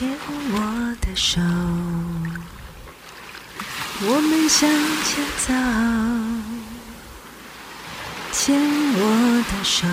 牵我的手，我们向前走。牵我的手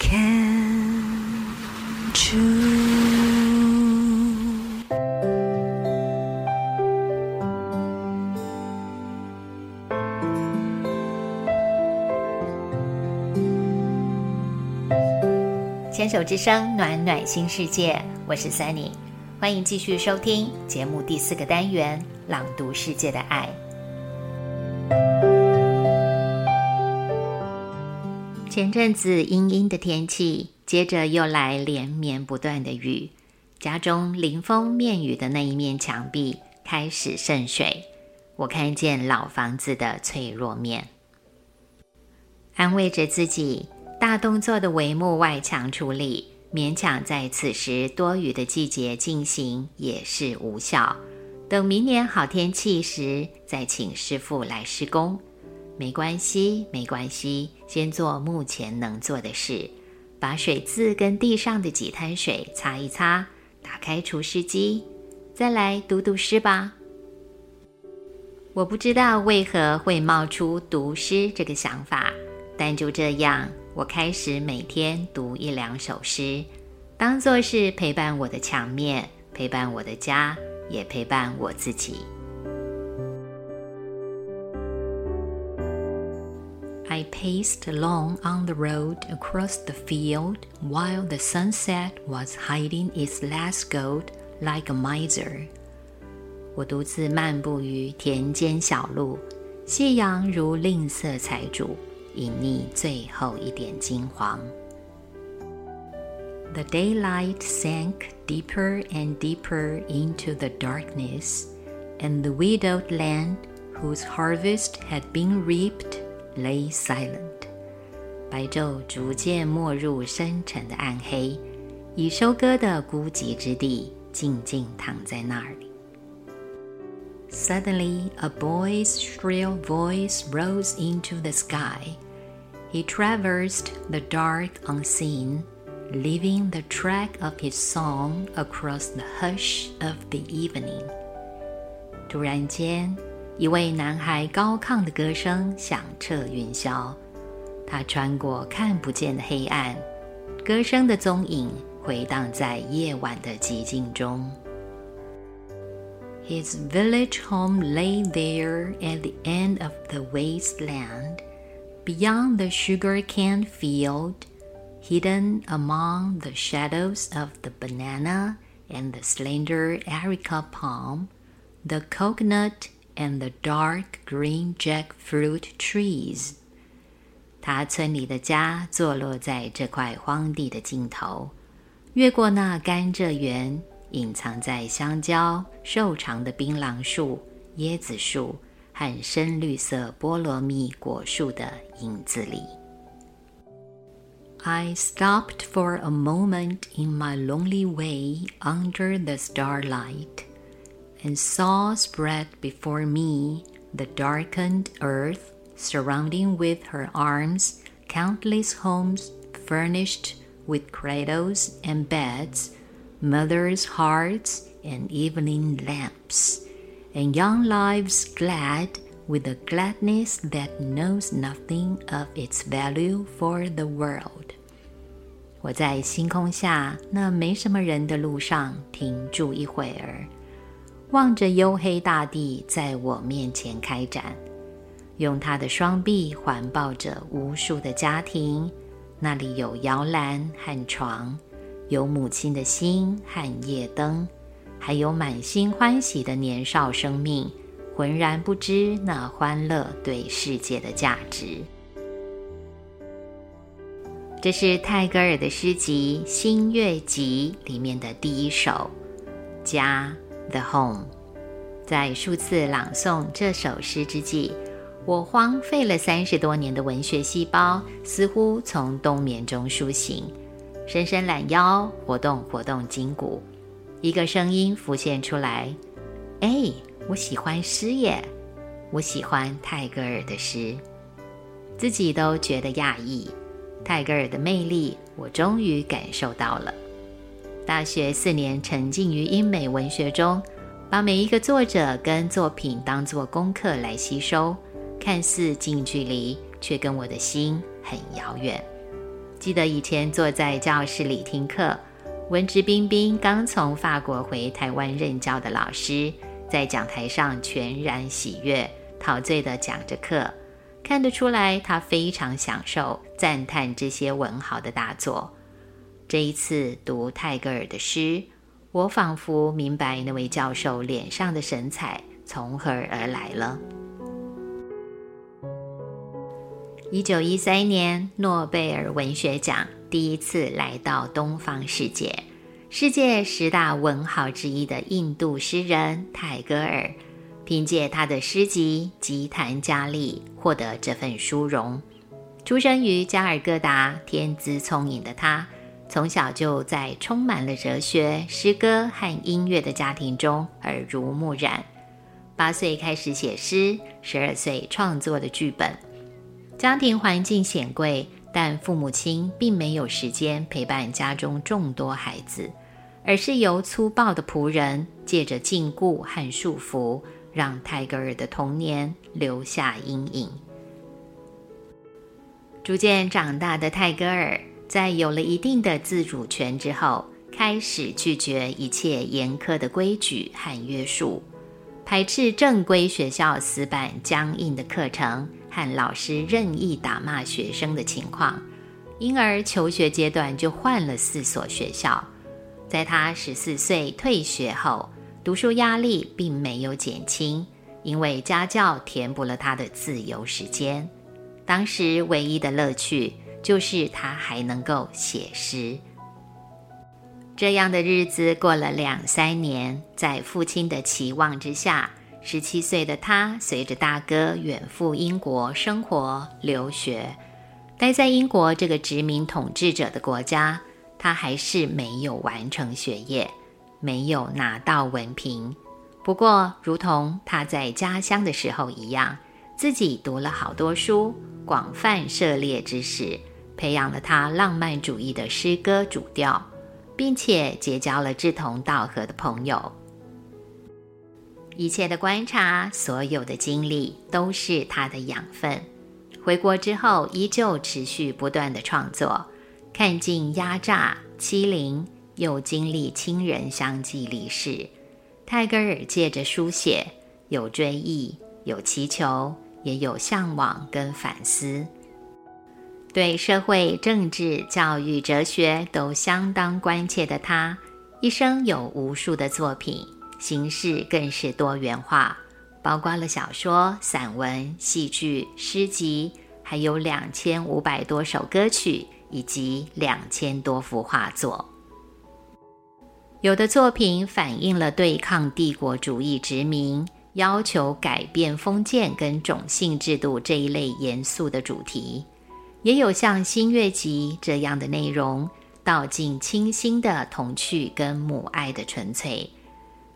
，Can you？牵手之声，暖暖新世界，我是 Sunny，欢迎继续收听节目第四个单元《朗读世界的爱》。前阵子阴阴的天气，接着又来连绵不断的雨，家中临风面雨的那一面墙壁开始渗水，我看见老房子的脆弱面，安慰着自己。大动作的帷幕外墙处理，勉强在此时多雨的季节进行也是无效。等明年好天气时，再请师傅来施工。没关系，没关系，先做目前能做的事，把水渍跟地上的几滩水擦一擦，打开除湿机，再来读读诗吧。我不知道为何会冒出读诗这个想法，但就这样。我开始每天读一两首诗，当做是陪伴我的墙面，陪伴我的家，也陪伴我自己。I paced along on the road across the field while the sunset was hiding its last gold like a miser。我独自漫步于田间小路，夕阳如吝啬财主。 隐匿最后一点金黄。The daylight sank deeper and deeper into the darkness, and the widowed land, whose harvest had been reaped, lay silent. 白昼逐渐没入深沉的暗黑，已收割的孤寂之地静静躺在那里。 Suddenly, a boy's shrill voice rose into the sky. He traversed the dark unseen, leaving the track of his song across the hush of the evening. 突然间，一位男孩高亢的歌声响彻云霄。他穿过看不见的黑暗，歌声的踪影回荡在夜晚的寂静中。 his village home lay there at the end of the wasteland, beyond the sugarcane field, hidden among the shadows of the banana and the slender areca palm, the coconut and the dark green jackfruit trees. 他村里的家坐落在这块荒地的尽头，越过那甘蔗园 隐藏在香蕉、瘦长的槟榔树、椰子树和深绿色菠萝蜜果树的影子里。I stopped for a moment in my lonely way under the starlight, and saw spread before me the darkened earth, surrounding with her arms countless homes furnished with cradles and beds mothers' hearts and evening lamps, and young lives glad with a gladness that knows nothing of its value for the world. 我在星空下那没什么人的路上停住一会儿，望着黝黑大地在我面前开展，用他的双臂环抱着无数的家庭，那里有摇篮和床。 有母亲的心和夜灯，还有满心欢喜的年少生命，浑然不知那欢乐对世界的价值。这是泰戈尔的诗集《新月集》里面的第一首《家》（The Home）。在数次朗诵这首诗之际，我荒废了三十多年的文学细胞，似乎从冬眠中苏醒。伸伸懒腰，活动活动筋骨，一个声音浮现出来：“哎，我喜欢诗耶，我喜欢泰戈尔的诗。”自己都觉得讶异，泰戈尔的魅力，我终于感受到了。大学四年沉浸于英美文学中，把每一个作者跟作品当作功课来吸收，看似近距离，却跟我的心很遥远。记得以前坐在教室里听课，文质彬彬刚从法国回台湾任教的老师，在讲台上全然喜悦、陶醉地讲着课，看得出来他非常享受赞叹这些文豪的大作。这一次读泰戈尔的诗，我仿佛明白那位教授脸上的神采从何而来了。一九一三年，诺贝尔文学奖第一次来到东方世界，世界十大文豪之一的印度诗人泰戈尔，凭借他的诗集《吉檀迦利》获得这份殊荣。出生于加尔各答，天资聪颖的他。从小就在充满了哲学、诗歌和音乐的家庭中耳濡目染。八岁开始写诗，十二岁创作的剧本。家庭环境显贵，但父母亲并没有时间陪伴家中众多孩子，而是由粗暴的仆人借着禁锢和束缚，让泰戈尔的童年留下阴影。逐渐长大的泰戈尔。在有了一定的自主权之后，开始拒绝一切严苛的规矩和约束，排斥正规学校死板僵硬的课程和老师任意打骂学生的情况，因而求学阶段就换了四所学校。在他十四岁退学后，读书压力并没有减轻，因为家教填补了他的自由时间。当时唯一的乐趣。就是他还能够写诗。这样的日子过了两三年，在父亲的期望之下，十七岁的他随着大哥远赴英国生活留学。待在英国这个殖民统治者的国家，他还是没有完成学业，没有拿到文凭。不过，如同他在家乡的时候一样，自己读了好多书，广泛涉猎知识。培养了他浪漫主义的诗歌主调，并且结交了志同道合的朋友。一切的观察，所有的经历，都是他的养分。回国之后，依旧持续不断的创作，看尽压榨、欺凌，又经历亲人相继离世。泰戈尔借着书写，有追忆，有祈求，也有向往跟反思。对社会、政治、教育、哲学都相当关切的他，一生有无数的作品，形式更是多元化，包括了小说、散文、戏剧、诗集，还有两千五百多首歌曲以及两千多幅画作。有的作品反映了对抗帝国主义殖民、要求改变封建跟种姓制度这一类严肃的主题。也有像《新月集》这样的内容，道尽清新的童趣跟母爱的纯粹。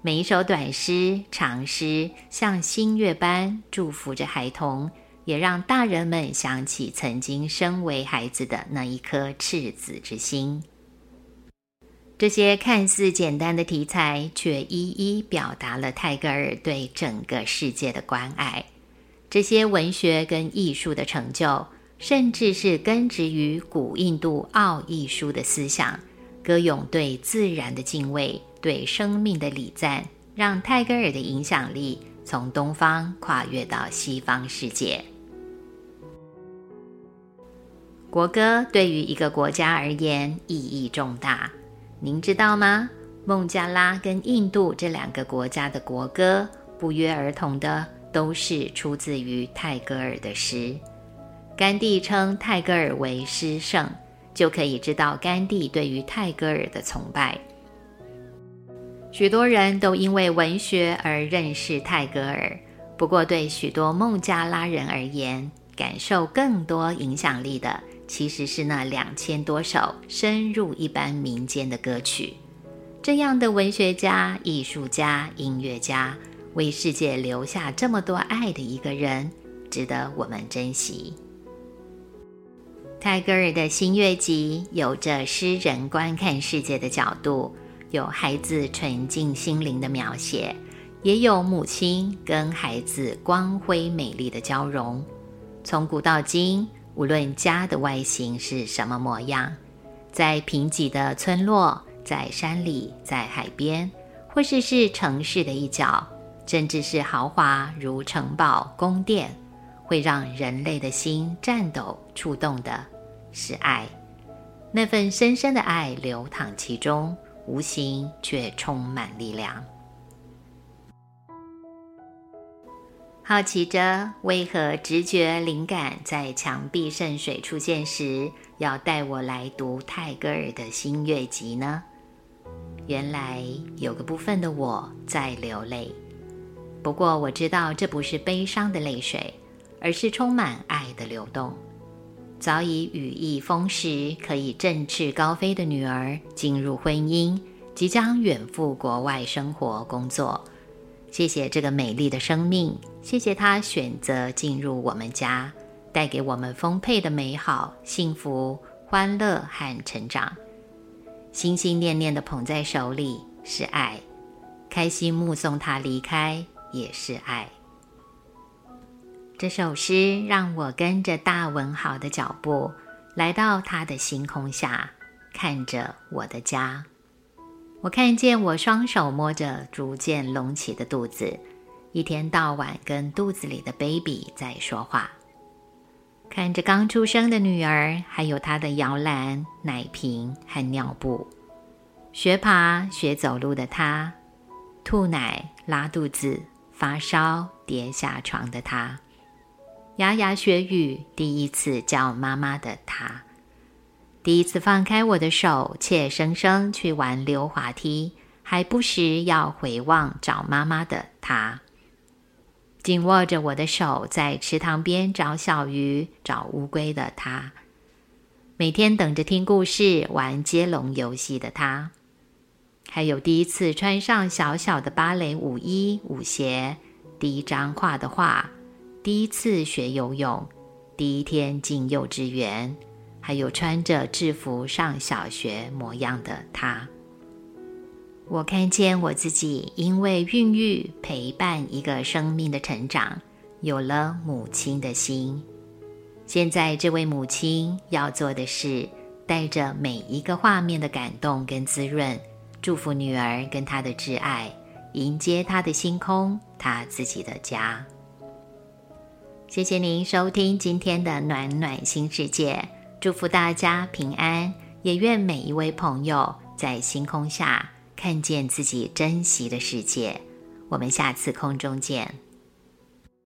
每一首短诗、长诗，像新月般祝福着孩童，也让大人们想起曾经身为孩子的那一颗赤子之心。这些看似简单的题材，却一一表达了泰戈尔对整个世界的关爱。这些文学跟艺术的成就。甚至是根植于古印度奥义书的思想，歌咏对自然的敬畏，对生命的礼赞，让泰戈尔的影响力从东方跨越到西方世界。国歌对于一个国家而言意义重大，您知道吗？孟加拉跟印度这两个国家的国歌，不约而同的都是出自于泰戈尔的诗。甘地称泰戈尔为诗圣，就可以知道甘地对于泰戈尔的崇拜。许多人都因为文学而认识泰戈尔，不过对许多孟加拉人而言，感受更多影响力的其实是那两千多首深入一般民间的歌曲。这样的文学家、艺术家、音乐家，为世界留下这么多爱的一个人，值得我们珍惜。泰戈尔的新月集有着诗人观看世界的角度，有孩子纯净心灵的描写，也有母亲跟孩子光辉美丽的交融。从古到今，无论家的外形是什么模样，在贫瘠的村落，在山里，在海边，或是是城市的一角，甚至是豪华如城堡、宫殿，会让人类的心颤抖、触动的，是爱。那份深深的爱流淌其中，无形却充满力量。好奇着，为何直觉灵感在墙壁渗水出现时，要带我来读泰戈尔的新月集呢？原来有个部分的我在流泪，不过我知道这不是悲伤的泪水，而是充满爱的流动。早已羽翼丰实，可以振翅高飞的女儿进入婚姻，即将远赴国外生活工作。谢谢这个美丽的生命，谢谢她选择进入我们家，带给我们丰沛的美好、幸福、欢乐和成长。心心念念的捧在手里是爱，开心目送她离开也是爱。这首诗让我跟着大文豪的脚步，来到他的星空下，看着我的家。我看见我双手摸着逐渐隆起的肚子，一天到晚跟肚子里的 baby 在说话。看着刚出生的女儿，还有她的摇篮、奶瓶和尿布，学爬、学走路的她，吐奶、拉肚子、发烧、跌下床的她。牙牙学语，第一次叫妈妈的他，第一次放开我的手，怯生生去玩溜滑梯，还不时要回望找妈妈的他，紧握着我的手在池塘边找小鱼、找乌龟的他，每天等着听故事、玩接龙游戏的他，还有第一次穿上小小的芭蕾舞衣、舞鞋，第一张画的画。第一次学游泳，第一天进幼稚园，还有穿着制服上小学模样的他，我看见我自己因为孕育陪伴一个生命的成长，有了母亲的心。现在这位母亲要做的是，带着每一个画面的感动跟滋润，祝福女儿跟她的挚爱，迎接她的星空，她自己的家。谢谢您收听今天的暖暖新世界，祝福大家平安，也愿每一位朋友在星空下看见自己珍惜的世界。我们下次空中见。